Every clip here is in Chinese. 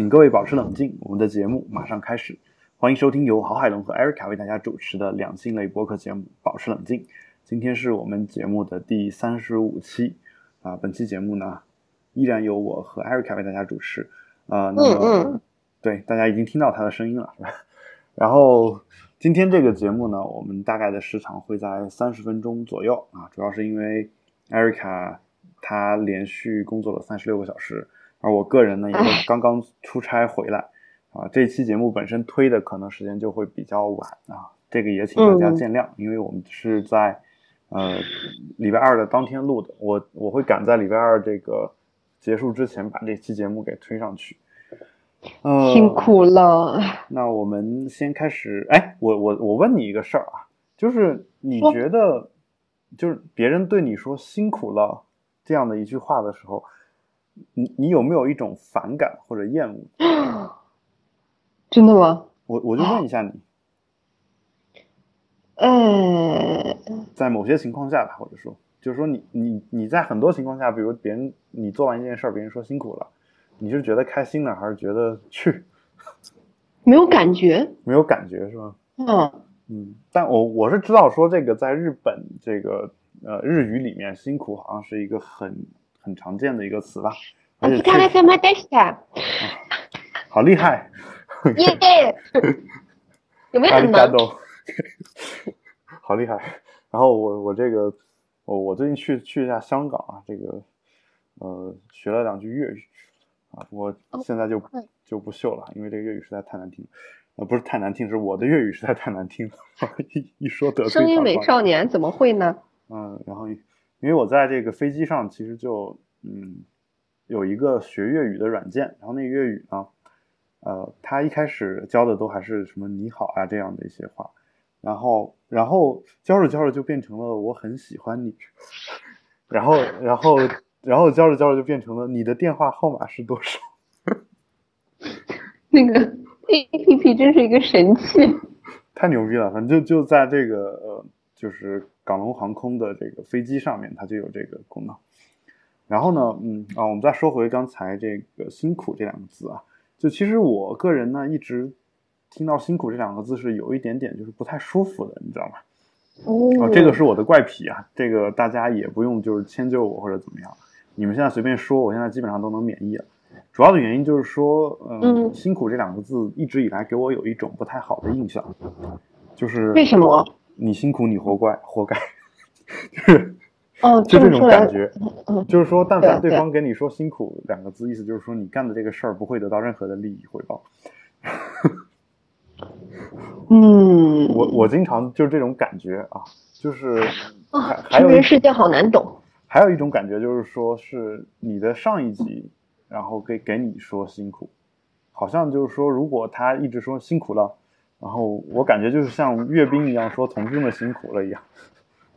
请各位保持冷静，我们的节目马上开始。欢迎收听由郝海龙和 Erica 为大家主持的两性类播客节目《保持冷静》。今天是我们节目的第三十五期啊，本期节目呢依然由我和 Erica 为大家主持啊。那么，对大家已经听到他的声音了，是吧？然后今天这个节目呢，我们大概的时长会在三十分钟左右啊，主要是因为 Erica 她连续工作了三十六个小时。而我个人呢，也是刚刚出差回来，啊，这期节目本身推的可能时间就会比较晚啊，这个也请大家见谅，因为我们是在呃礼拜二的当天录的，我我会赶在礼拜二这个结束之前把这期节目给推上去，呃，辛苦了。那我们先开始，哎，我我我问你一个事儿啊，就是你觉得，就是别人对你说辛苦了这样的一句话的时候。你你有没有一种反感或者厌恶？真的吗？我我就问一下你。呃，在某些情况下吧，或者说，就是说你你你在很多情况下，比如别人你做完一件事儿，别人说辛苦了，你是觉得开心呢，还是觉得去？没有感觉。没有感觉是吧？嗯嗯，但我我是知道说这个在日本这个呃日语里面，辛苦好像是一个很。很常见的一个词吧，而且 好厉害，耶！有没有很难？好厉害！然后我我这个我我最近去去一下香港啊，这个呃学了两句粤语啊，我现在就就不秀了，因为这个粤语实在太难听，呃不是太难听，是我的粤语实在太难听了，一一说得罪。声音美少年怎么会呢？嗯，然后。因为我在这个飞机上，其实就嗯有一个学粤语的软件，然后那个粤语呢，呃，他一开始教的都还是什么你好啊这样的一些话，然后然后教着教着就变成了我很喜欢你，然后然后然后教着教着就变成了你的电话号码是多少？那个 A P P 真是一个神器，太牛逼了！反正就就在这个呃，就是。港龙航空的这个飞机上面，它就有这个功能。然后呢，嗯啊，我们再说回刚才这个“辛苦”这两个字啊，就其实我个人呢，一直听到“辛苦”这两个字是有一点点就是不太舒服的，你知道吗？哦，这个是我的怪癖啊，这个大家也不用就是迁就我或者怎么样，你们现在随便说，我现在基本上都能免疫了。主要的原因就是说，嗯，“辛苦”这两个字一直以来给我有一种不太好的印象，就是为什么？你辛苦，你活该，活该，就是哦，就这种感觉，就是说，但凡对方给你说“辛苦”两个字，意思就是说你干的这个事儿不会得到任何的利益回报。嗯，我我经常就是这种感觉啊，就是啊，成人世界好难懂。还有一种感觉就是说，是你的上一级，然后给给你说辛苦，好像就是说，如果他一直说辛苦了。然后我感觉就是像阅兵一样，说同志们辛苦了一样，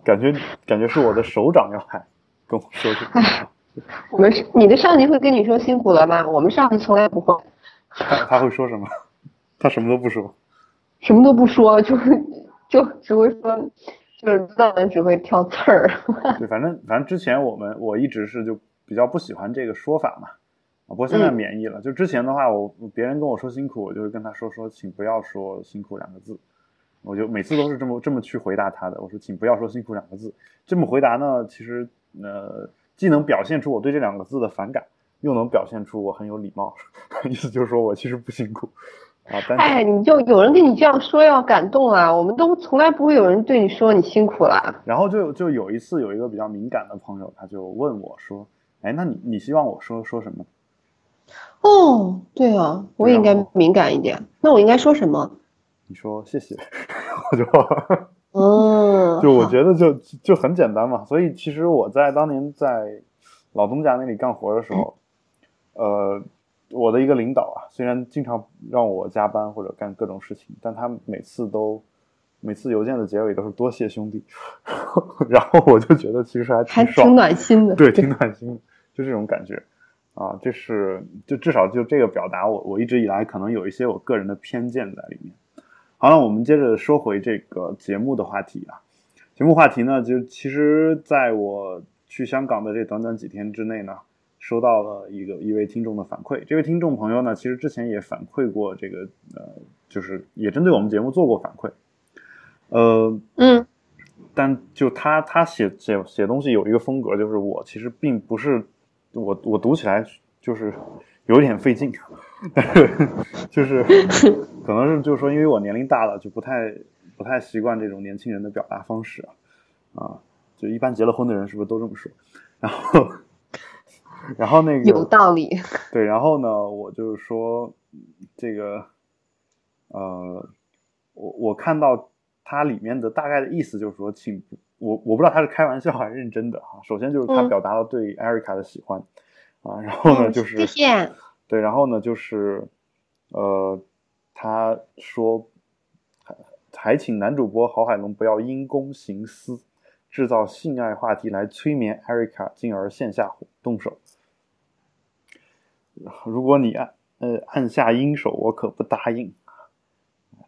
感觉感觉是我的首长要喊跟我说这个。我们你的上级会跟你说辛苦了吗？我们上级从来不会。他他会说什么？他什么都不说。什么都不说，就就只会说，就是知道的只会挑刺儿。对，反正反正之前我们我一直是就比较不喜欢这个说法嘛。不过现在免疫了。就之前的话，我别人跟我说辛苦，我就会跟他说说，请不要说辛苦两个字。我就每次都是这么这么去回答他的。我说，请不要说辛苦两个字。这么回答呢，其实呃，既能表现出我对这两个字的反感，又能表现出我很有礼貌。意思就是说我其实不辛苦啊。哎，你就有人跟你这样说，要感动啊！我们都从来不会有人对你说你辛苦了。然后就就有一次，有一个比较敏感的朋友，他就问我说：“哎，那你你希望我说说什么？”哦，对啊，我也应该敏感一点。那我应该说什么？你说谢谢，我就，嗯，就我觉得就就很简单嘛。所以其实我在当年在老东家那里干活的时候，呃，我的一个领导啊，虽然经常让我加班或者干各种事情，但他每次都每次邮件的结尾都是多谢兄弟，然后我就觉得其实还还挺暖心的，对，挺暖心的，就这种感觉。啊，这是就至少就这个表达，我我一直以来可能有一些我个人的偏见在里面。好了，我们接着说回这个节目的话题啊。节目话题呢，就其实在我去香港的这短短几天之内呢，收到了一个一位听众的反馈。这位听众朋友呢，其实之前也反馈过这个呃，就是也针对我们节目做过反馈。呃，嗯但就他他写写写东西有一个风格，就是我其实并不是我我读起来就是有点费劲，但 是就是可能是就是说，因为我年龄大了，就不太不太习惯这种年轻人的表达方式啊啊，就一般结了婚的人是不是都这么说？然后然后那个有道理。对，然后呢，我就是说这个呃，我我看到它里面的大概的意思就是说，请不我我不知道他是开玩笑还是认真的哈。首先就是他嗯表达了对艾瑞卡的喜欢、啊，然后呢就是谢谢。对，然后呢就是呃，他说还还请男主播郝海龙不要因公行私，制造性爱话题来催眠艾瑞卡，进而线下动手。如果你按呃按下阴手，我可不答应。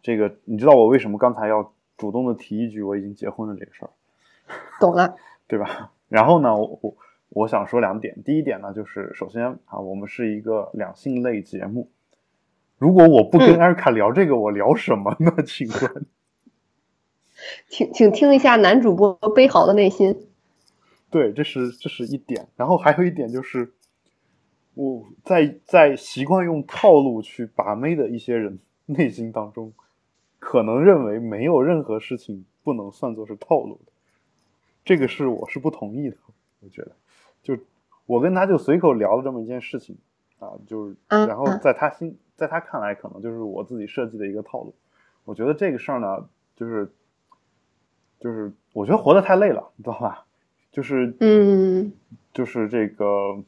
这个你知道我为什么刚才要主动的提一句我已经结婚了这个事儿，懂了。对吧？然后呢，我我我想说两点。第一点呢，就是首先啊，我们是一个两性类节目，如果我不跟嗯艾瑞卡聊这个，我聊什么呢？请问？请请听一下男主播悲嚎的内心。对，这是这是一点。然后还有一点就是，我在在习惯用套路去把妹的一些人内心当中，可能认为没有任何事情不能算作是套路的。这个是我是不同意的。我觉得，就我跟他就随口聊了这么一件事情啊，就是嗯然后在他心在他看来，可能就是我自己设计的一个套路。我觉得这个事儿呢，就是就是我觉得活得太累了，你知道吧？就是嗯就是这个，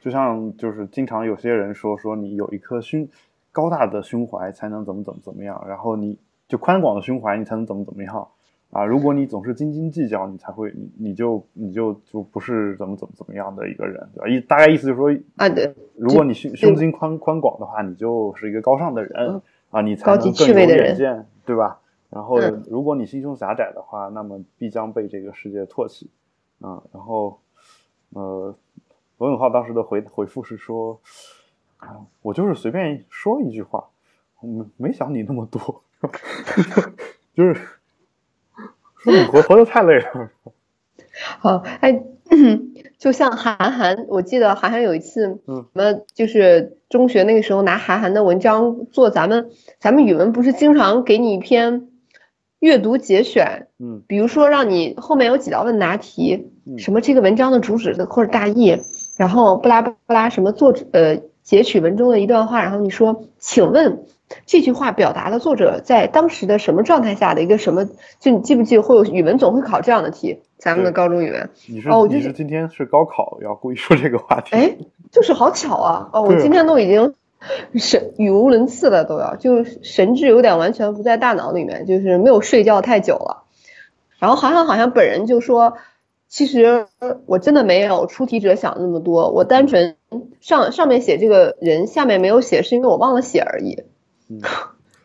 就像就是经常有些人说说你有一颗胸高大的胸怀才能怎么怎么怎么样，然后你就宽广的胸怀你才能怎么怎么样啊！如果你总是斤斤计较，你才会你你就你就就不是怎么怎么怎么样的一个人，对吧？意大概意思就是说，啊对，如果你胸胸襟宽宽广的话，你就是一个高尚的人嗯啊，你才能更有远见，对吧？然后嗯，如果你心胸狭窄的话，那么必将被这个世界唾弃啊。然后，呃，罗永浩当时的回回复是说，啊，我就是随便说一句话，没没想你那么多，就是活活得太累了。好，哎，就像韩寒，我记得韩寒有一次，嗯。什么就是中学那个时候拿韩寒的文章做咱们咱们语文不是经常给你一篇阅读节选，嗯。比如说让你后面有几道问答题，嗯。什么这个文章的主旨的或者大意，然后不拉不拉什么作者呃截取文中的一段话，然后你说，请问这句话表达了作者在当时的什么状态下的一个什么？就你记不记得会有语文总会考这样的题，咱们的高中语文。你是、哦我就是今天是高考要故意说这个话题？哎，就是好巧啊！哦，我今天都已经神语无伦次了，都要就是神智有点完全不在大脑里面，就是没有睡觉太久了。然后好像好像本人就说，其实我真的没有出题者想那么多，我单纯上上面写这个人，下面没有写，是因为我忘了写而已。嗯，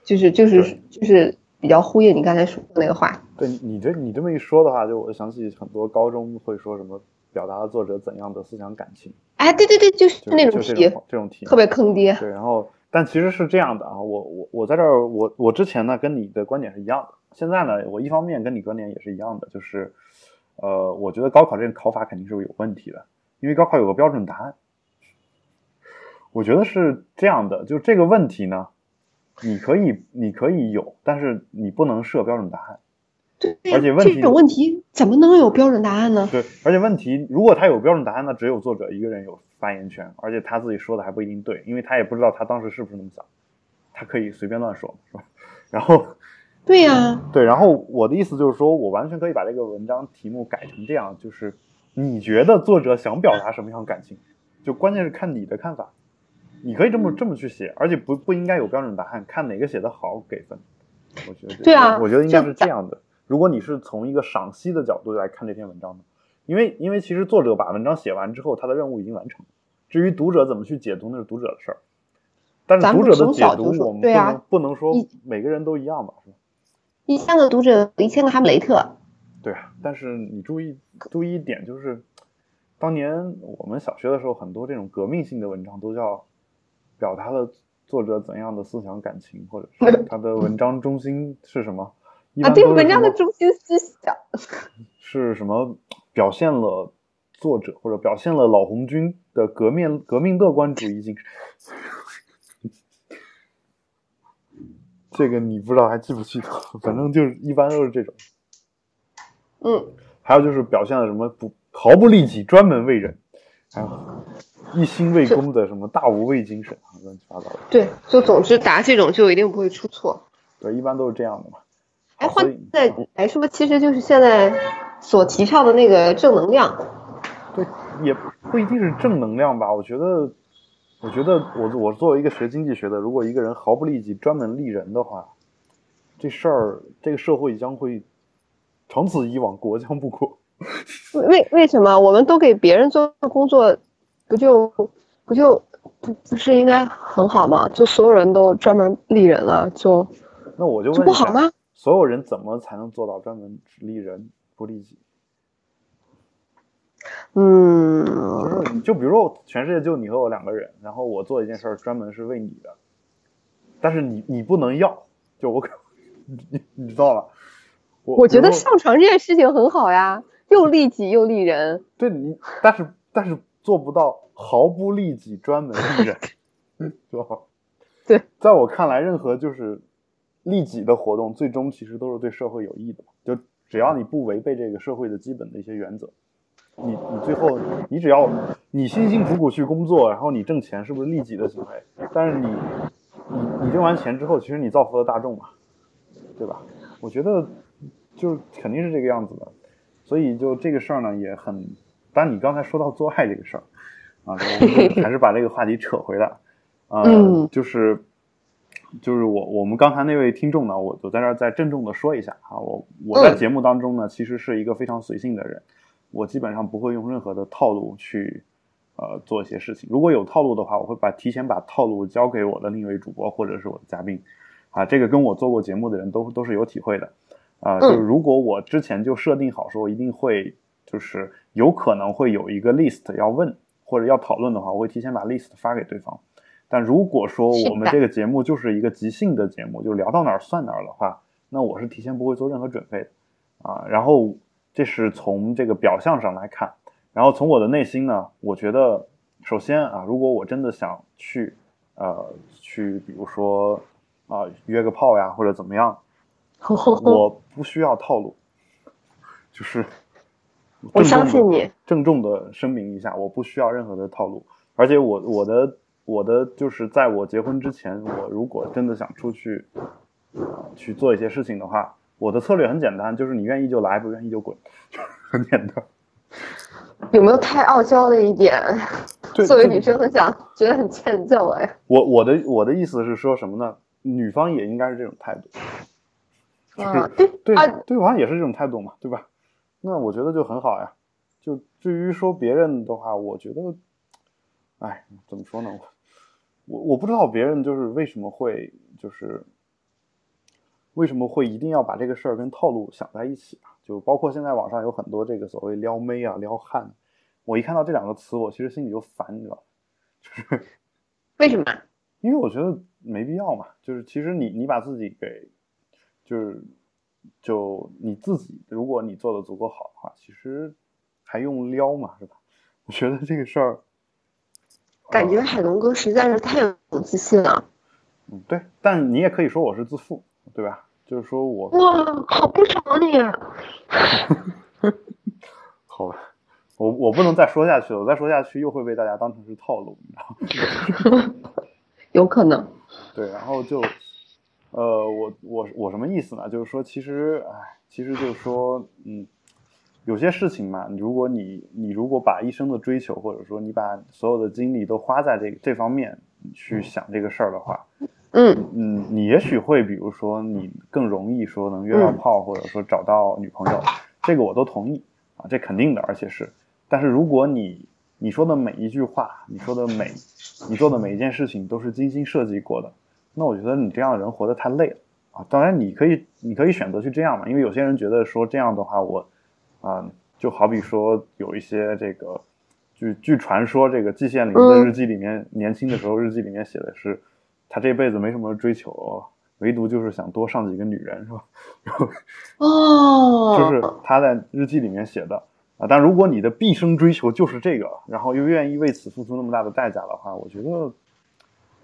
就是就是就是比较呼应你刚才说的那个话。对你这你这么一说的话，就我想起很多高中会说什么表达了作者怎样的思想感情，哎，对对对，就是那种题这种，这种题特别坑爹。对，然后但其实是这样的啊，我我我在这儿，我我之前呢跟你的观点是一样的，现在呢我一方面跟你观点也是一样的，就是呃，我觉得高考这个考法肯定是有问题的，因为高考有个标准答案，我觉得是这样的，就这个问题呢，你可以你可以有，但是你不能设标准答案。对而且问题这种问题怎么能有标准答案呢？对，而且问题，如果他有标准答案，那只有作者一个人有发言权，而且他自己说的还不一定对，因为他也不知道他当时是不是那么想，他可以随便乱说，是吧？然后，对呀、对，然后我的意思就是说，我完全可以把这个文章题目改成这样，就是你觉得作者想表达什么样的感情，就关键是看你的看法，你可以这么这么去写，而且不不应该有标准答案，看哪个写的好给分。我觉得这对啊我觉得应该是这样的。如果你是从一个赏析的角度来看这篇文章的，因为因为其实作者把文章写完之后，他的任务已经完成了。至于读者怎么去解读，那是读者的事儿。但是读者的解读，我们不能不能说每个人都一样吧？是吧？一千个读者，一千个哈姆雷特。对啊，但是你注意注意一点，就是当年我们小学的时候，很多这种革命性的文章都叫表达了作者怎样的思想感情，或者是 他的文章中心是什么？啊，对，文章的中心思想是什么？表现了作者或者表现了老红军的革命革命乐观主义精神。这个你不知道还记不记得？反正就是一般都是这种。嗯，还有就是表现了什么不毫不利己、专门为人，还有一心为公的什么大无畏精神啊，乱七八糟的。对，就总之答这种就一定不会出错。对，一般都是这样的嘛。哎，换在来说，其实就是现在所提倡的那个正能量。对，也不一定是正能量吧？我觉得。我觉得我我作为一个学经济学的，如果一个人毫不利己、专门利人的话，这事儿这个社会将会长此以往，国将不国。为为什么我们都给别人做工作，不就不就不不是应该很好吗？就所有人都专门利人了，就那我就问不好吗？所有人怎么才能做到专门利人不利己？嗯，就比如说，全世界就你和我两个人，然后我做一件事儿，专门是为你的，但是你你不能要，就我可你你知道了。我我觉得上床这件事情很好呀，又利己又利人。对你，但是但是做不到毫不利己，专门利人，知道吧？对，在我看来，任何就是利己的活动，最终其实都是对社会有益的。就只要你不违背这个社会的基本的一些原则。你你最后你只要你辛辛苦苦去工作，然后你挣钱，是不是利己的行为？但是你你你挣完钱之后，其实你造福了大众嘛，对吧？我觉得就肯定是这个样子的。所以就这个事儿呢，也很。当然你刚才说到做爱这个事儿啊，还是把这个话题扯回来。嗯，就是就是我我们刚才那位听众呢，我我在这儿再郑重的说一下啊，我我在节目当中呢，其实是一个非常随性的人。我基本上不会用任何的套路去，呃，做一些事情。如果有套路的话，我会把提前把套路交给我的另一位主播或者是我的嘉宾，啊，这个跟我做过节目的人都都是有体会的，啊，就是如果我之前就设定好说一定会就是有可能会有一个 list 要问或者要讨论的话，我会提前把 list 发给对方。但如果说我们这个节目就是一个即兴的节目，就聊到哪儿算哪儿的话，那我是提前不会做任何准备的，啊，然后。这是从这个表象上来看，然后从我的内心呢，我觉得首先啊，如果我真的想去，呃，去比如说啊约个炮呀或者怎么样，我不需要套路，就是我相信你，郑重的声明一下，我不需要任何的套路，而且我我的我的就是在我结婚之前，我如果真的想出去去做一些事情的话。我的策略很简单，就是你愿意就来，不愿意就滚，很简单。有没有太傲娇了一点？作为女生很想觉得很欠揍哎。我我的我的意思是说什么呢？女方也应该是这种态度。啊，对对对方也是这种态度嘛，对吧？那我觉得就很好呀。就至于说别人的话，我觉得，哎，怎么说呢？我我不知道别人就是为什么会就是。为什么会一定要把这个事儿跟套路想在一起啊？就包括现在网上有很多这个所谓撩妹啊、撩汉，我一看到这两个词，我其实心里就烦，你知道就是 为什么？因为我觉得没必要嘛。就是其实你你把自己给，就是就你自己，如果你做的足够好的话，其实还用撩嘛，是吧？我觉得这个事儿，感觉海龙哥实在是太有自信了。嗯，对，但你也可以说我是自负。对吧？就是说我哇，好不爽你！好吧，我我不能再说下去了，我再说下去又会被大家当成是套路，你知道吗？有可能。对，然后就，呃，我我我什么意思呢？就是说，其实，哎，其实就是说，嗯，有些事情嘛，如果你你如果把一生的追求，或者说你把所有的精力都花在这这方面去想这个事儿的话。嗯嗯，你也许会，比如说，你更容易说能约到炮，或者说找到女朋友，这个我都同意啊，这肯定的，而且是。但是如果你你说的每一句话，你说的每你做的每一件事情都是精心设计过的，那我觉得你这样的人活得太累了啊。当然，你可以你可以选择去这样嘛，因为有些人觉得说这样的话，我啊，就好比说有一些这个据据传说，这个季羡林的日记里面，年轻的时候日记里面写的是，他这辈子没什么追求，唯独就是想多上几个女人，是吧？哦，就是他在日记里面写的啊。但如果你的毕生追求就是这个，然后又愿意为此付出那么大的代价的话，我觉得，我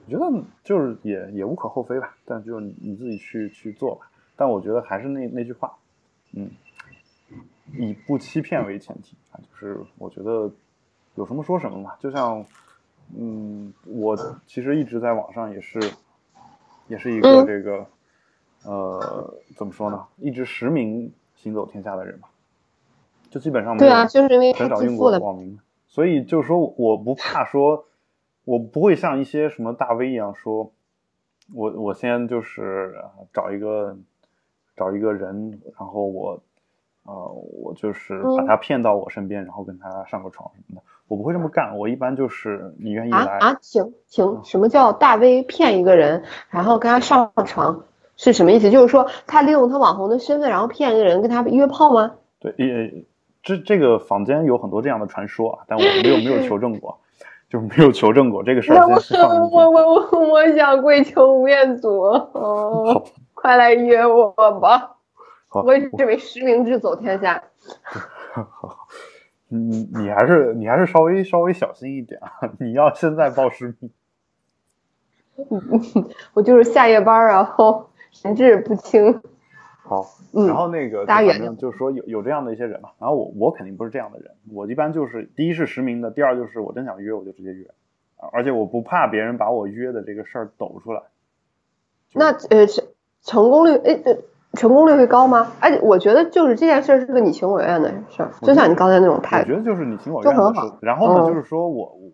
觉得就是也也无可厚非吧。但就你你自己去去做吧。但我觉得还是那那句话，嗯，以不欺骗为前提啊，就是我觉得有什么说什么嘛。就像，嗯，我其实一直在网上也是，也是一个这个，呃，怎么说呢？一直实名行走天下的人吧，就基本上对啊，就是因为很少用过网名，所以就是说我不怕说，我不会像一些什么大 V 一样说，我我先就是找一个。找一个人，然后我，呃，我就是把他骗到我身边，然后跟他上个床什么的。我不会这么干，我一般就是你愿意来啊？请请，什么叫大 V 骗一个人，然后跟他上床是什么意思？就是说他利用他网红的身份，然后骗一个人跟他约炮吗？对，也这这个坊间有很多这样的传说啊，但我没有没有求证过，就没有求证过这个事儿。我我我我我想跪求吴彦祖哦。快来约我吧！我这位实名制走天下。好，你你还是你还是稍微稍微小心一点啊！你要现在报实名。我就是下夜班，然后神志不清。好，然后那个反正就是说有有这样的一些人嘛。然后我我肯定不是这样的人，我一般就是第一是实名的，第二就是我真想约我就直接约，而且我不怕别人把我约的这个事儿抖出来。那呃成。成功率，哎呃，成功率会高吗？哎，我觉得就是这件事是个你情我愿的事儿，就像你刚才那种态度。我觉得就是你情我愿的事。然后呢，就是说我我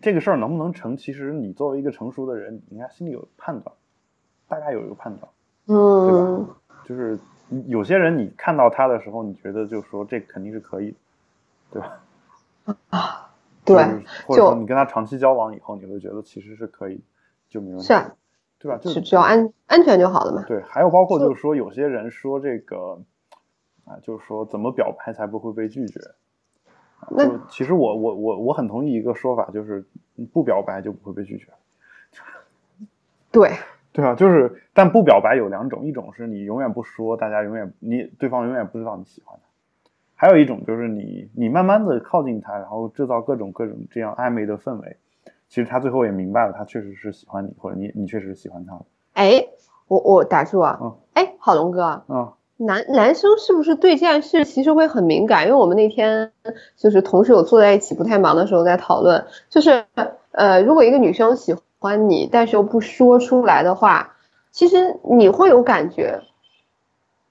这个事儿能不能成，其实你作为一个成熟的人，你应该心里有判断，大概有一个判断，嗯，对吧？就是有些人你看到他的时候，你觉得就是说这肯定是可以，对吧？啊，对，或者说你跟他长期交往以后，你会觉得其实是可以，就没问题。是。对吧？就只要安安全就好了嘛。对，还有包括就是说，有些人说这个，啊，就是说怎么表白才不会被拒绝？那其实我我我我很同意一个说法，就是不表白就不会被拒绝。对，对啊，就是但不表白有两种，一种是你永远不说，大家永远你对方永远不知道你喜欢他；还有一种就是你你慢慢的靠近他，然后制造各种各种这样暧昧的氛围。其实他最后也明白了，他确实是喜欢你，或者你你确实是喜欢他的。哎，我我打住啊！嗯，哎，好龙哥，嗯，男男生是不是对这件事其实会很敏感？因为我们那天就是同事有坐在一起，不太忙的时候在讨论，就是呃，如果一个女生喜欢你，但是又不说出来的话，其实你会有感觉，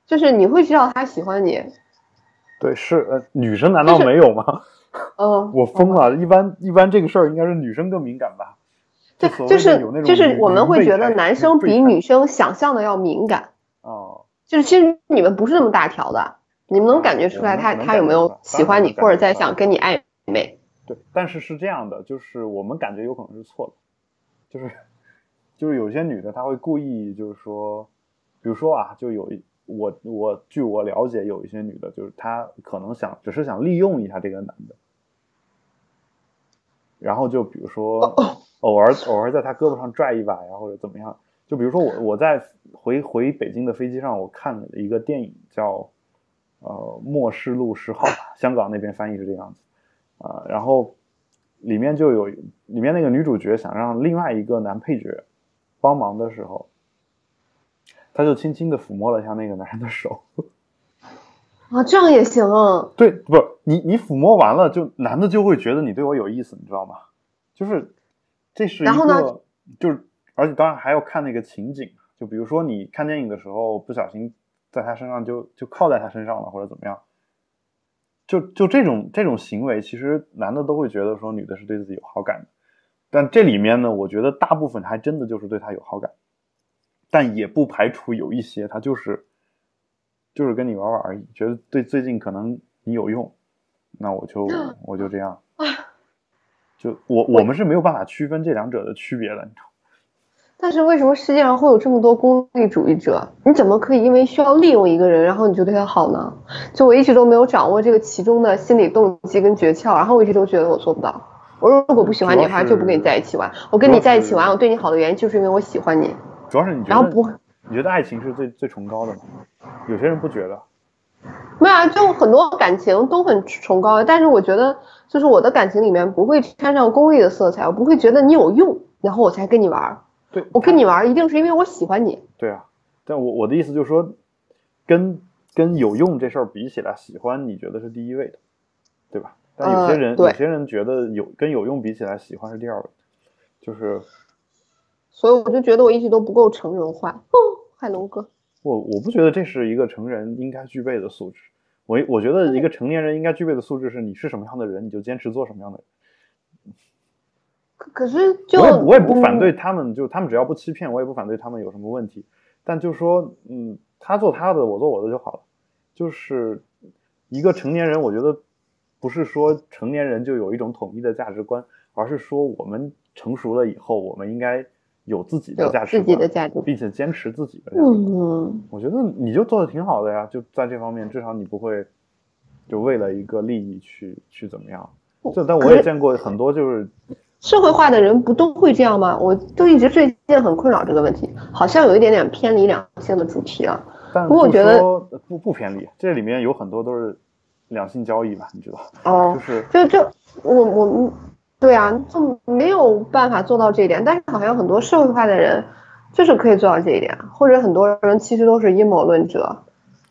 就是你会知道她喜欢你。对，是呃，女生难道没有吗？嗯，我疯了！一般一般这个事儿应该是女生更敏感吧？对，就是就是我们会觉得男生比女生想象的要敏感。哦，就是其实你们不是那么大条的，你们能感觉出来他他有没有喜欢你，或者在想跟你暧昧？对，但是是这样的，就是我们感觉有可能是错的，就是就是有些女的她会故意就是说，比如说啊，就有一。我我据我了解，有一些女的，就是她可能想只是想利用一下这个男的，然后就比如说偶尔偶尔在他胳膊上拽一把呀，或者怎么样。就比如说我我在回回北京的飞机上，我看了一个电影叫呃《末世录十号》，香港那边翻译是这样子啊，然后里面就有里面那个女主角想让另外一个男配角帮忙的时候。他就轻轻的抚摸了一下那个男人的手，啊，这样也行啊？对，不，你你抚摸完了，就男的就会觉得你对我有意思，你知道吗？就是，这是一个，就是，而且当然还要看那个情景，就比如说你看电影的时候不小心在他身上就就靠在他身上了，或者怎么样，就就这种这种行为，其实男的都会觉得说女的是对自己有好感的，但这里面呢，我觉得大部分还真的就是对他有好感。但也不排除有一些他就是，就是跟你玩玩而已，觉得对最近可能你有用，那我就 我就这样，就我我们是没有办法区分这两者的区别的，你知道？但是为什么世界上会有这么多功利主义者？你怎么可以因为需要利用一个人，然后你就对他好呢？就我一直都没有掌握这个其中的心理动机跟诀窍，然后我一直都觉得我做不到。我如果不喜欢你的话，就不跟你在一起玩。我跟你在一起玩，我对你好的原因就是因为我喜欢你。主要是你觉得，然后不，你觉得爱情是最最崇高的吗？有些人不觉得。没有啊，就很多感情都很崇高，但是我觉得，就是我的感情里面不会掺上功利的色彩，我不会觉得你有用，然后我才跟你玩。对，我跟你玩一定是因为我喜欢你。对啊，但我我的意思就是说，跟跟有用这事儿比起来，喜欢你觉得是第一位的，对吧？但有些人有些人觉得有跟有用比起来，喜欢是第二位，就是。所以我就觉得我一直都不够成人化。哦，海龙哥。我我不觉得这是一个成人应该具备的素质。我我觉得一个成年人应该具备的素质是你是什么样的人，你就坚持做什么样的人。可可是，就我也我也不反对他们，就他们只要不欺骗，我也不反对他们有什么问题。但就说，嗯，他做他的，我做我的就好了。就是一个成年人，我觉得不是说成年人就有一种统一的价值观，而是说我们成熟了以后，我们应该。有自己的价值，自己的价值，并且坚持自己的。嗯，我觉得你就做的挺好的呀，就在这方面，至少你不会就为了一个利益去去怎么样。就但我也见过很多就是社会化的人，不都会这样吗？我都一直最近很困扰这个问题，好像有一点点偏离两性的主题了。但不过我觉得不不偏离，这里面有很多都是两性交易吧，你知道？哦，就是就就我我。对啊，就没有办法做到这一点，但是好像很多社会化的人就是可以做到这一点，或者很多人其实都是阴谋论者，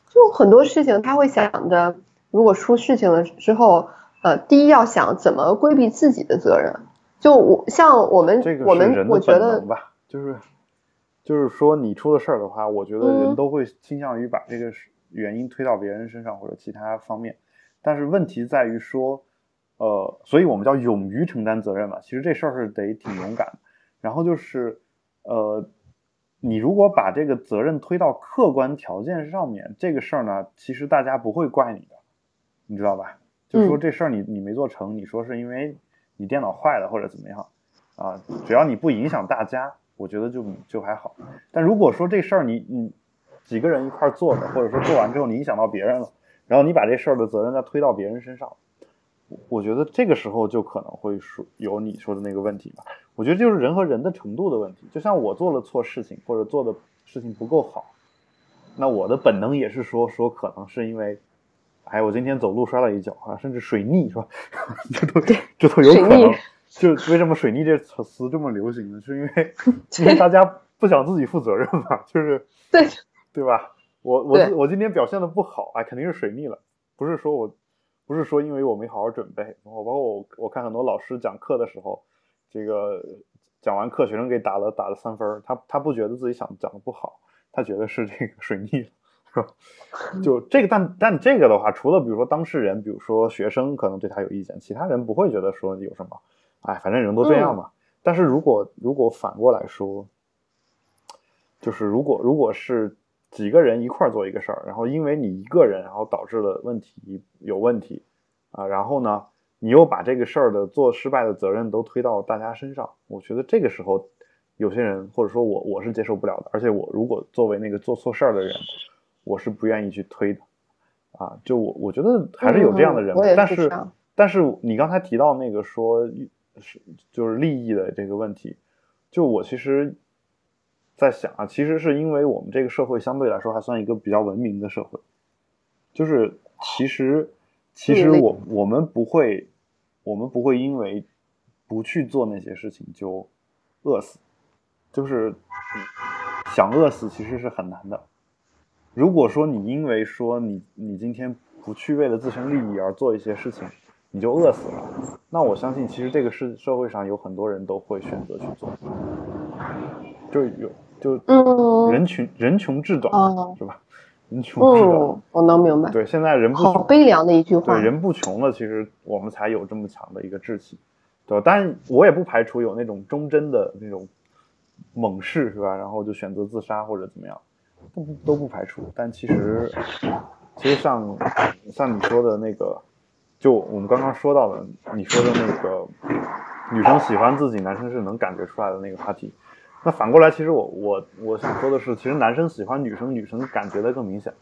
就很多事情他会想着，如果出事情了之后，呃，第一要想怎么规避自己的责任。就我像我们我们我觉得吧，就是就是说你出了事儿的话，我觉得人都会倾向于把这个原因推到别人身上或者其他方面，但是问题在于说。呃，所以我们叫勇于承担责任嘛。其实这事儿是得挺勇敢的。然后就是，呃，你如果把这个责任推到客观条件上面，这个事儿呢，其实大家不会怪你的，你知道吧？就是说这事儿你你没做成，你说是因为你电脑坏了或者怎么样啊？只要你不影响大家，我觉得就就还好。但如果说这事儿你你几个人一块做的，或者说做完之后你影响到别人了，然后你把这事儿的责任再推到别人身上。我觉得这个时候就可能会说有你说的那个问题吧。我觉得就是人和人的程度的问题。就像我做了错事情，或者做的事情不够好，那我的本能也是说说可能是因为，哎，我今天走路摔了一跤啊，甚至水逆是吧？这都这都有可能。就为什么水逆这词这么流行呢？是因为 因为大家不想自己负责任嘛？就是对对吧？我我我今天表现的不好啊，肯定是水逆了，不是说我。不是说因为我没好好准备，然后包括我我看很多老师讲课的时候，这个讲完课学生给打了打了三分，他他不觉得自己想讲的不好，他觉得是这个水逆，是吧？就这个，但但这个的话，除了比如说当事人，比如说学生可能对他有意见，其他人不会觉得说有什么，哎，反正人都这样嘛。但是如果如果反过来说，就是如果如果是。几个人一块做一个事儿，然后因为你一个人，然后导致了问题有问题，啊，然后呢，你又把这个事儿的做失败的责任都推到大家身上，我觉得这个时候，有些人或者说我我是接受不了的，而且我如果作为那个做错事儿的人，我是不愿意去推的，啊，就我我觉得还是有这样的人，但是但是你刚才提到那个说是就是利益的这个问题，就我其实。在想啊，其实是因为我们这个社会相对来说还算一个比较文明的社会，就是其实其实我我们不会我们不会因为不去做那些事情就饿死，就是想饿死其实是很难的。如果说你因为说你你今天不去为了自身利益而做一些事情，你就饿死了，那我相信其实这个是社会上有很多人都会选择去做，就有。就嗯，人群 人穷志短，是吧？人穷志短，我能明白。对，现在人不好悲凉的一句话。对，人不穷了，其实我们才有这么强的一个志气，对吧？但我也不排除有那种忠贞的那种猛士，是吧？然后就选择自杀或者怎么样，都不都不排除。但其实，其实像像你说的那个，就我们刚刚说到的，你说的那个女生喜欢自己，男生是能感觉出来的那个话题。那反过来，其实我我我想说的是，其实男生喜欢女生，女生感觉的更明显。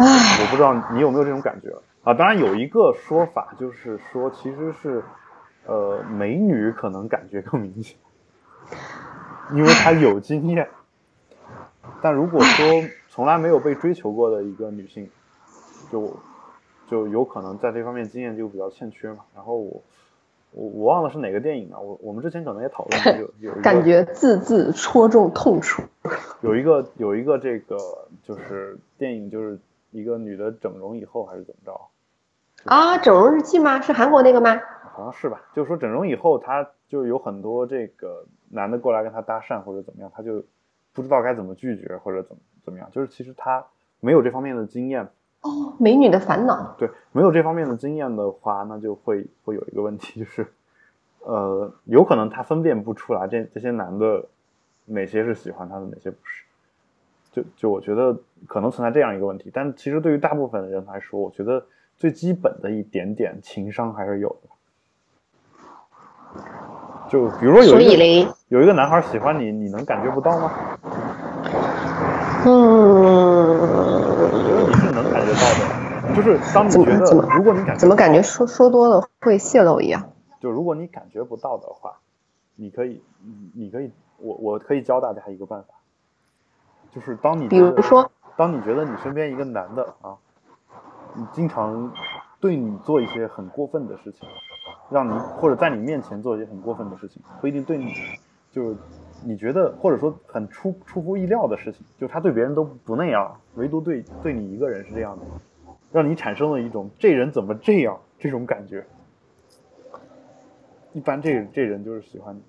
唉，我不知道你有没有这种感觉啊？当然有一个说法就是说，其实是呃美女可能感觉更明显，因为她有经验。但如果说从来没有被追求过的一个女性，就就有可能在这方面经验就比较欠缺嘛。然后我我我忘了是哪个电影了，我我们之前可能也讨论过，有 有感觉字字戳中痛处。有一个有一个这个就是电影，就是一个女的整容以后还是怎么着，啊，整容日记吗？是韩国那个吗？好像是吧？就是说整容以后，她就有很多这个男的过来跟她搭讪或者怎么样，她就不知道该怎么拒绝或者怎么怎么样，就是其实她没有这方面的经验。哦，美女的烦恼。对，没有这方面的经验的话，那就会会有一个问题，就是，呃，有可能他分辨不出来这这些男的哪些是喜欢他的，哪些不是。就就我觉得可能存在这样一个问题，但其实对于大部分的人来说，我觉得最基本的一点点情商还是有的。就比如说有一有一个男孩喜欢你，你能感觉不到吗？嗯，我觉得你是能感觉到的，就是当你觉得如果你感觉怎么感觉说说多了会泄露一样？就如果你感觉不到的话，你可以，你你可以，我我可以教大家一个办法，就是当你比如说，当你觉得你身边一个男的啊，你经常对你做一些很过分的事情，让你或者在你面前做一些很过分的事情，不一定对你，就是你觉得或者说很出出乎意料的事情，就他对别人都不那样，唯独对对你一个人是这样的，让你产生了一种这人怎么这样这种感觉。一般这这人就是喜欢你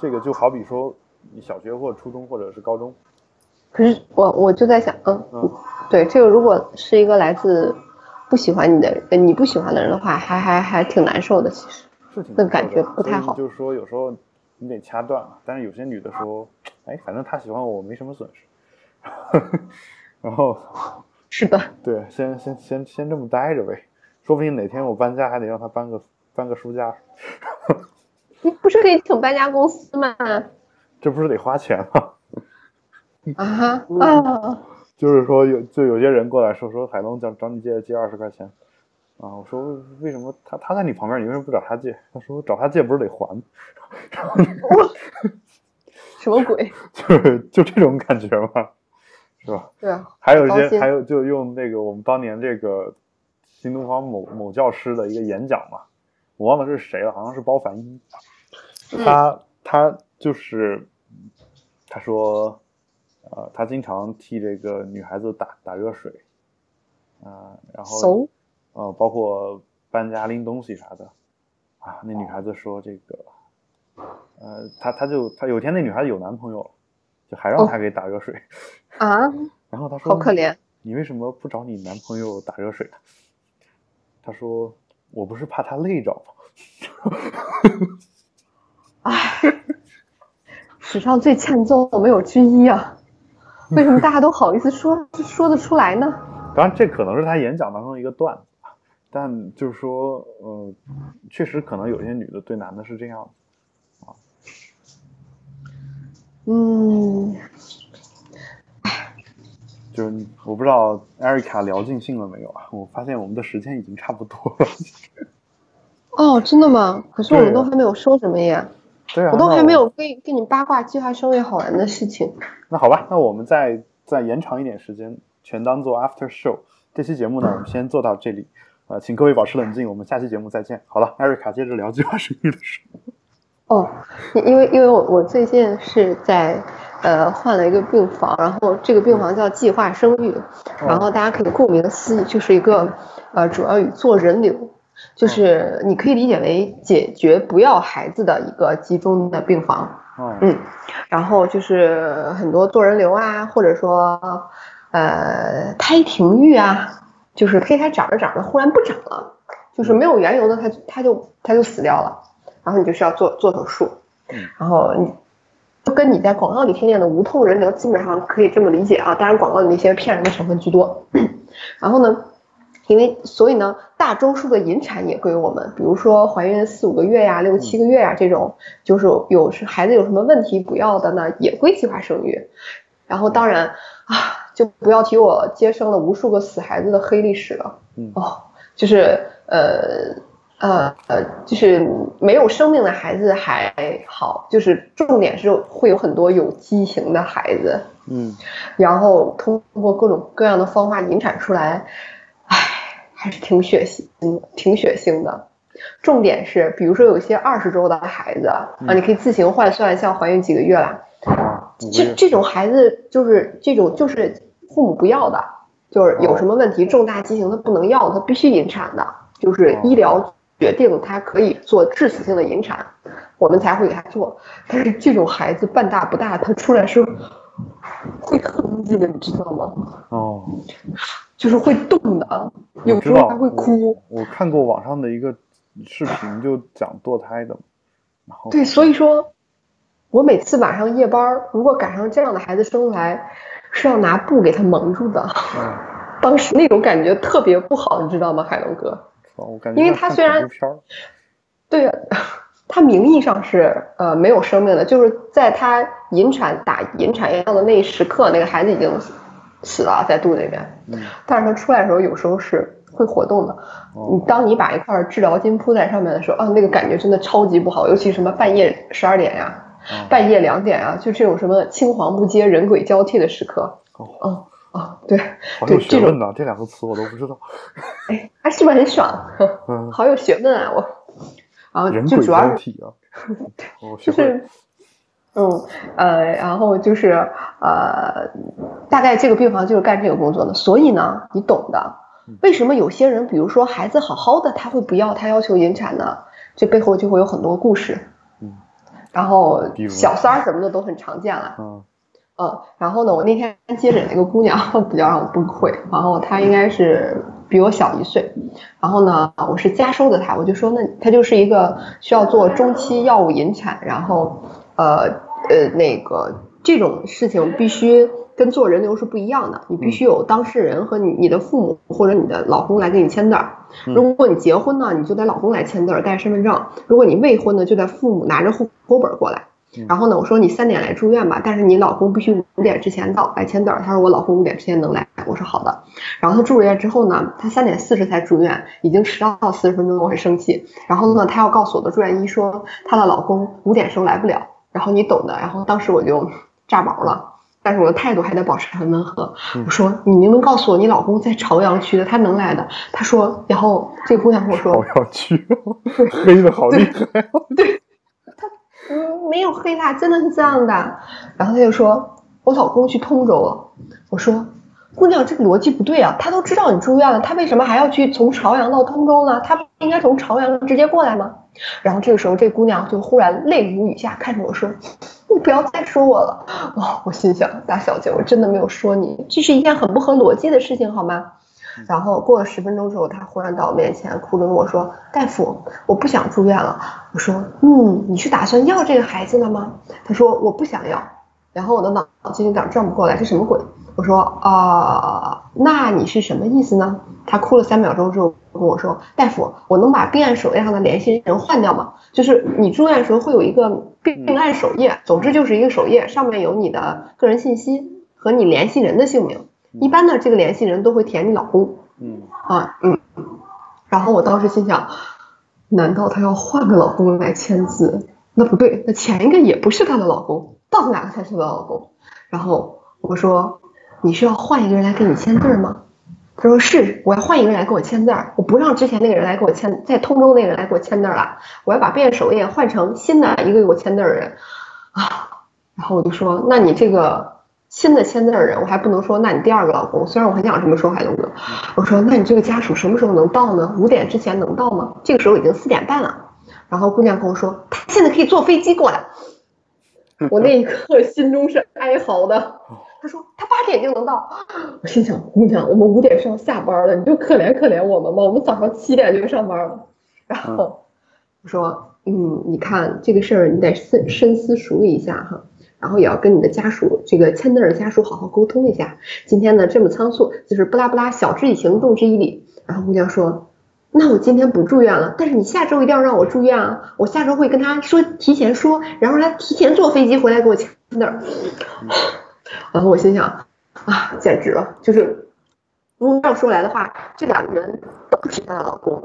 这个就好比说，你小学或者初中或者是高中，可是我我就在想，嗯，嗯对，这个如果是一个来自不喜欢你的你不喜欢的人的话，还还还挺难受的。其实，是挺那感觉不太好就是说，有时候你得掐断了。但是有些女的说，哎，反正他喜欢我，我没什么损失。然后，是的，对，先先先先这么待着呗，说不定哪天我搬家还得让他搬个搬个书架，你不是可以请搬家公司吗？这不是得花钱吗？啊哈啊，就是说有就有些人过来说说海龙找找你借借二十块钱，啊，我说为什么他他在你旁边，你为什么不找他借？他说找他借不是得还吗？什么鬼？就是就这种感觉吗，是吧？对啊，还有一些还有就用那个我们当年这个新东方某某教师的一个演讲嘛，我忘了是谁了，好像是包凡一，嗯他他就是他说，呃，他经常替这个女孩子打打热水，啊、然后怂呃，包括搬家拎东西啥的，啊，那女孩子说这个，呃，她她就她有一天那女孩子有男朋友了，就还让哦她给打热水，啊，然后她说好可怜。你为什么不找你男朋友打热水呢？她说我不是怕他累着吗？唉，史上最欠揍没有之一啊！为什么大家都好意思说说得出来呢？当然，这可能是他演讲当中的一个段子，但就是说，呃，确实可能有些女的对男的是这样啊。嗯，就是我不知道艾瑞卡聊尽兴了没有啊？我发现我们的时间已经差不多了。哦，真的吗？可是我们都还没有说什么呀，对啊，我都还没有跟跟你八卦计划生育好玩的事情。那好吧，那我们再再延长一点时间，全当做 after show。这期节目呢，我们先做到这里。呃，请各位保持冷静，我们下期节目再见。好了，艾瑞卡接着聊计划生育的事。哦，因因为因为我我最近是在呃换了一个病房，然后这个病房叫计划生育，然后大家可以顾名思义，就是一个呃主要与做人流，就是你可以理解为解决不要孩子的一个集中的病房。嗯嗯，然后就是很多做人流啊，或者说呃胎停育啊，就是胚胎长着长着忽然不长了，就是没有缘由的它它就它就死掉了，然后你就需要做做手术，嗯然后你就跟你在广告里听见的无痛人流基本上可以这么理解啊，当然广告里那些骗人的成分居多。然后呢，因为所以呢，大多数的引产也归我们，比如说怀孕四五个月呀、六七个月呀这种，就是有是孩子有什么问题不要的呢，也归计划生育。然后当然啊，就不要提我接生了无数个死孩子的黑历史了。哦，就是呃呃呃，就是没有生命的孩子还好，就是重点是会有很多有畸形的孩子。嗯，然后通过各种各样的方法引产出来。唉还是挺血腥，挺血腥的。重点是，比如说有些二十周的孩子啊，你可以自行换算，像怀孕几个月了。这这种孩子就是这种就是父母不要的，就是有什么问题，重大畸形他不能要，他必须引产的，就是医疗决定他可以做致死性的引产，我们才会给他做。但是这种孩子半大不大，他出来是会哼唧的，你知道吗？哦。就是会动的，有时候还会哭。我看过网上的一个视频，就讲堕胎的，然后对，所以说，我每次晚上夜班，如果赶上这样的孩子生出来，是要拿布给他蒙住的。当时那种感觉特别不好，你知道吗，海龙哥？我感觉因为他虽然对呀，他名义上是呃没有生命的，就是在他引产打引产药的那一时刻，那个孩子已经。死了在肚子里边，但是他出来的时候有时候是会活动的。你当你把一块治疗巾铺在上面的时候，啊，那个感觉真的超级不好，尤其什么半夜十二点呀，半夜两点啊，就这种什么青黄不接、人鬼交替的时刻。哦哦，对，对，这种这两个词我都不知道。哎，还是不是很爽？好有学问啊，我。然后就主要是，就是。嗯，呃，然后就是呃，大概这个病房就是干这个工作的，所以呢，你懂的。为什么有些人，比如说孩子好好的，他会不要，他要求引产呢？这背后就会有很多故事。嗯，然后小三儿什么的都很常见了。嗯，嗯，然后呢，我那天接诊那个姑娘 比较让我崩溃，然后她应该是比我小一岁，然后呢，我是加收的她，我就说那她就是一个需要做中期药物引产，然后呃。呃，那个这种事情必须跟做人流是不一样的，你必须有当事人和你你的父母或者你的老公来给你签字儿。如果你结婚呢，你就得老公来签字儿带身份证；如果你未婚呢，就得父母拿着户口本过来。然后呢，我说你三点来住院吧，但是你老公必须五点之前到来签字儿。他说我老公五点之前能来，我说好的。然后他住了院之后呢，他三点四十才住院，已经迟到四十分钟，我很生气。然后呢，他要告诉我的住院医说，她的老公五点时候来不了。然后你懂的，然后当时我就 炸毛了，但是我的态度还得保持很温和。我说：“你明明告诉我你老公在朝阳区的，他能来的。”他说：“然后这个姑娘跟我说，朝阳区，黑的好厉害。”对，他嗯没有黑他，真的是这样的。然后他就说：“我老公去通州了。”我说。姑娘，这个逻辑不对啊！他都知道你住院了，他为什么还要去从朝阳到通州呢？他不应该从朝阳直接过来吗？然后这个时候，这姑娘就忽然泪如雨下，看着我说：“你不要再说我了。”哦，我心想，大小姐，我真的没有说你，这是一件很不合逻辑的事情，好吗？然后过了十分钟之后，他忽然到我面前，哭着跟我说：“大夫，我不想住院了。”我说：“嗯，你是打算要这个孩子了吗？”他说：“我不想要。”然后我的脑筋有点转不过来，这什么鬼？我说啊，那你是什么意思呢？他哭了三秒钟之后跟我说：“大夫，我能把病案首页上的联系人换掉吗？就是你住院的时候会有一个病案首页，总之就是一个首页，上面有你的个人信息和你联系人的姓名。一般呢，这个联系人都会填你老公。嗯啊嗯。然后我当时心想，难道她要换个老公来签字？那不对，那前一个也不是她的老公，到底哪个才是她的老公？然后我说。你是要换一个人来给你签字吗？他说是，我要换一个人来给我签字，我不让之前那个人来给我签，在通州那个人来给我签字了，我要把病案首页换成新的一个给我签字的人啊。然后我就说，那你这个新的签字的人，我还不能说，那你第二个老公，虽然我很想这么说，海东哥，我说那你这个家属什么时候能到呢？五点之前能到吗？这个时候已经四点半了。然后姑娘跟我说，她现在可以坐飞机过来。我那一刻心中是哀嚎的。他说他八点就能到，我心想姑娘，我们五点是要下班了，你就可怜可怜我们吧，我们早上七点就上班了。然后我说，嗯，你看这个事儿你得深深思熟虑一下哈，然后也要跟你的家属这个签字的家属好好沟通一下。今天呢这么仓促，就是不拉不拉，晓之以情，动之以理然后姑娘说，那我今天不住院了，但是你下周一定要让我住院啊，我下周会跟他说提前说，然后他提前坐飞机回来给我签字儿。然后我心想，啊，简直了，就是如果要说来的话，这两个人都是她的老公。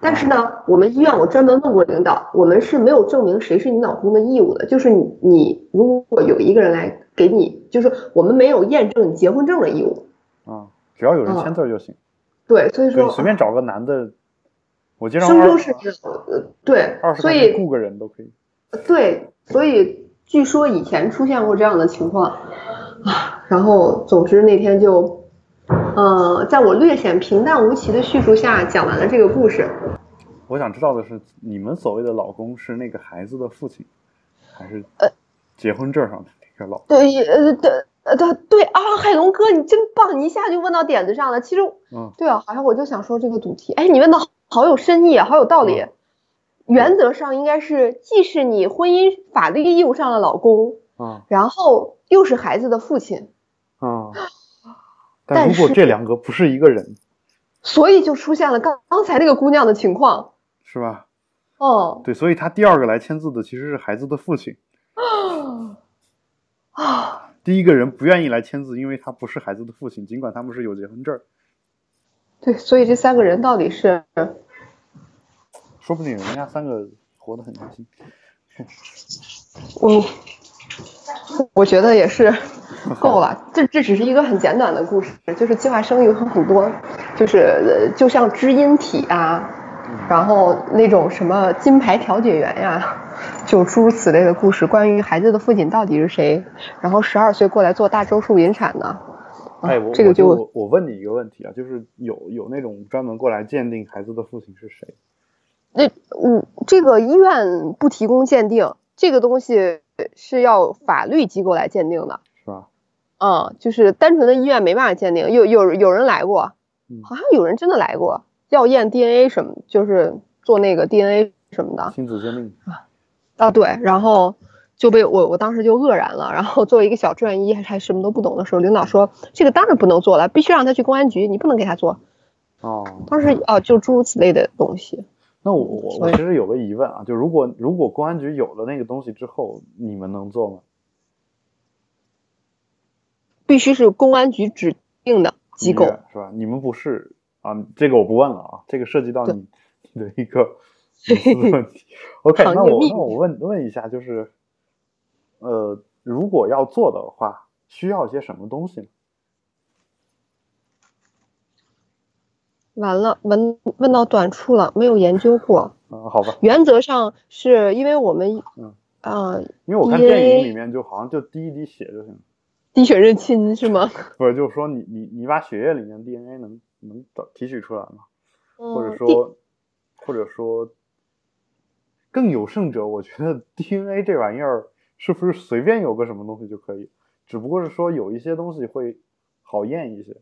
但是呢，我们医院我专门问过领导，我们是没有证明谁是你老公的义务的。就是你，你如果有一个人来给你，就是我们没有验证你结婚证的义务。啊，只要有人签字就行。对，所以说随便找个男的，我经常生州是对，所以雇个人都可以。对，所以据说以前出现过这样的情况啊。然后，总之那天就。呃，在我略显平淡无奇的叙述下，讲完了这个故事。我想知道的是，你们所谓的老公是那个孩子的父亲，还是呃结婚证上的那个老？对，呃，对，呃，对，对啊，海龙哥，你真棒，你一下就问到点子上了。其实，嗯，对啊，好像我就想说这个主题。哎，你问的好有深意，好有道理。原则上应该是，既是你婚姻法律义务上的老公，啊，然后又是孩子的父亲，啊。但如果这两个不是一个人，所以就出现了刚刚才那个姑娘的情况，是吧？哦，对，所以他第二个来签字的其实是孩子的父亲啊。第一个人不愿意来签字，因为他不是孩子的父亲，尽管他们是有结婚证。对，所以这三个人到底是？说不定人家三个活得很开心。我。我觉得也是 够了，这这只是一个很简短的故事，就是计划生育和很多，就是就像知音体啊，然后那种什么金牌调解员呀，就诸如此类的故事。关于孩子的父亲到底是谁，然后十二岁过来做大周数引产的，哎，我这个就我问你一个问题啊，就是有有那种专门过来鉴定孩子的父亲是谁？那嗯，这个医院不提供鉴定这个东西。是要法律机构来鉴定的，是吧？嗯，就是单纯的医院没办法鉴定。有有有人来过，好像有人真的来过，要验 DNA 什么，就是做那个 DNA 什么的亲子鉴定啊啊对，然后就被我我当时就愕然了。然后作为一个小住院医，还什么都不懂的时候，领导说这个当然不能做了，必须让他去公安局，你不能给他做。哦，当时哦，就诸如此类的东西。那我我我其实有个疑问啊，就如果如果公安局有了那个东西之后，你们能做吗？必须是公安局指定的机构是吧？你们不是啊？这个我不问了啊，这个涉及到你你的一个问题。OK，那我那我问问一下，就是呃，如果要做的话，需要些什么东西呢？完了，问问到短处了，没有研究过。嗯，好吧。原则上是因为我们，嗯啊，因为我看电影里面就好像就滴一滴血就行滴血认亲是吗？不是，就是说你你你把血液里面 DNA 能能找提取出来吗？或者说或者说更有甚者，我觉得 DNA 这玩意儿是不是随便有个什么东西就可以？只不过是说有一些东西会好验一些。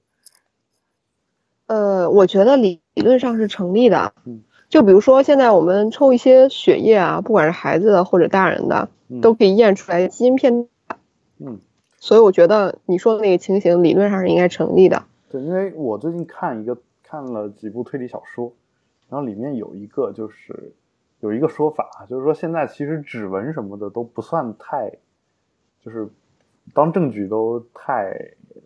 呃，我觉得理理论上是成立的。嗯，就比如说现在我们抽一些血液啊，不管是孩子的或者大人的，都可以验出来基因片段。嗯，所以我觉得你说的那个情形理论上是应该成立的。对，因为我最近看一个看了几部推理小说，然后里面有一个就是有一个说法，就是说现在其实指纹什么的都不算太，就是当证据都太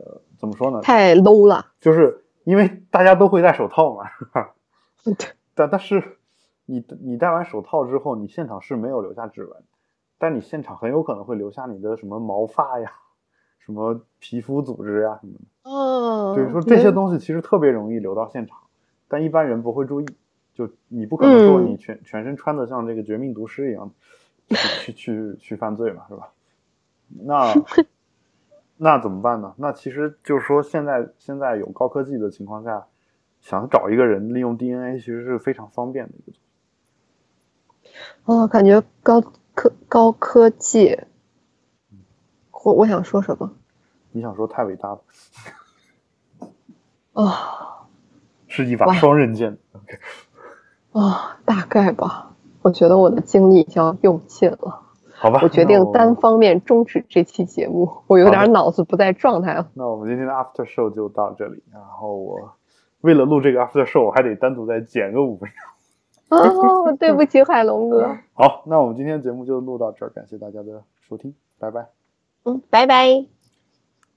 呃怎么说呢？太 low 了，就是。因为大家都会戴手套嘛？但但是，你你戴完手套之后，你现场是没有留下指纹，但你现场很有可能会留下你的什么毛发呀、什么皮肤组织呀什么的。哦。对，说这些东西其实特别容易留到现场，但一般人不会注意。就你不可能说你全全身穿的像这个绝命毒师一样，去去去去犯罪嘛，是吧？那。那怎么办呢？那其实就是说，现在现在有高科技的情况下，想找一个人利用 DNA，其实是非常方便的一个。哦，感觉高科高科技。我我想说什么？你想说太伟大了。啊，是一把双刃剑。啊，大概吧。我觉得我的精力将用尽了。好吧，我决定单方面终止这期节目，我有点脑子不在状态了。那我们今天的 After Show 就到这里，然后我为了录这个 after show，我还得单独再剪个五分钟。哦，对不起，海龙哥。好，那我们今天节目就录到这儿，感谢大家的收听，拜拜。嗯，拜拜。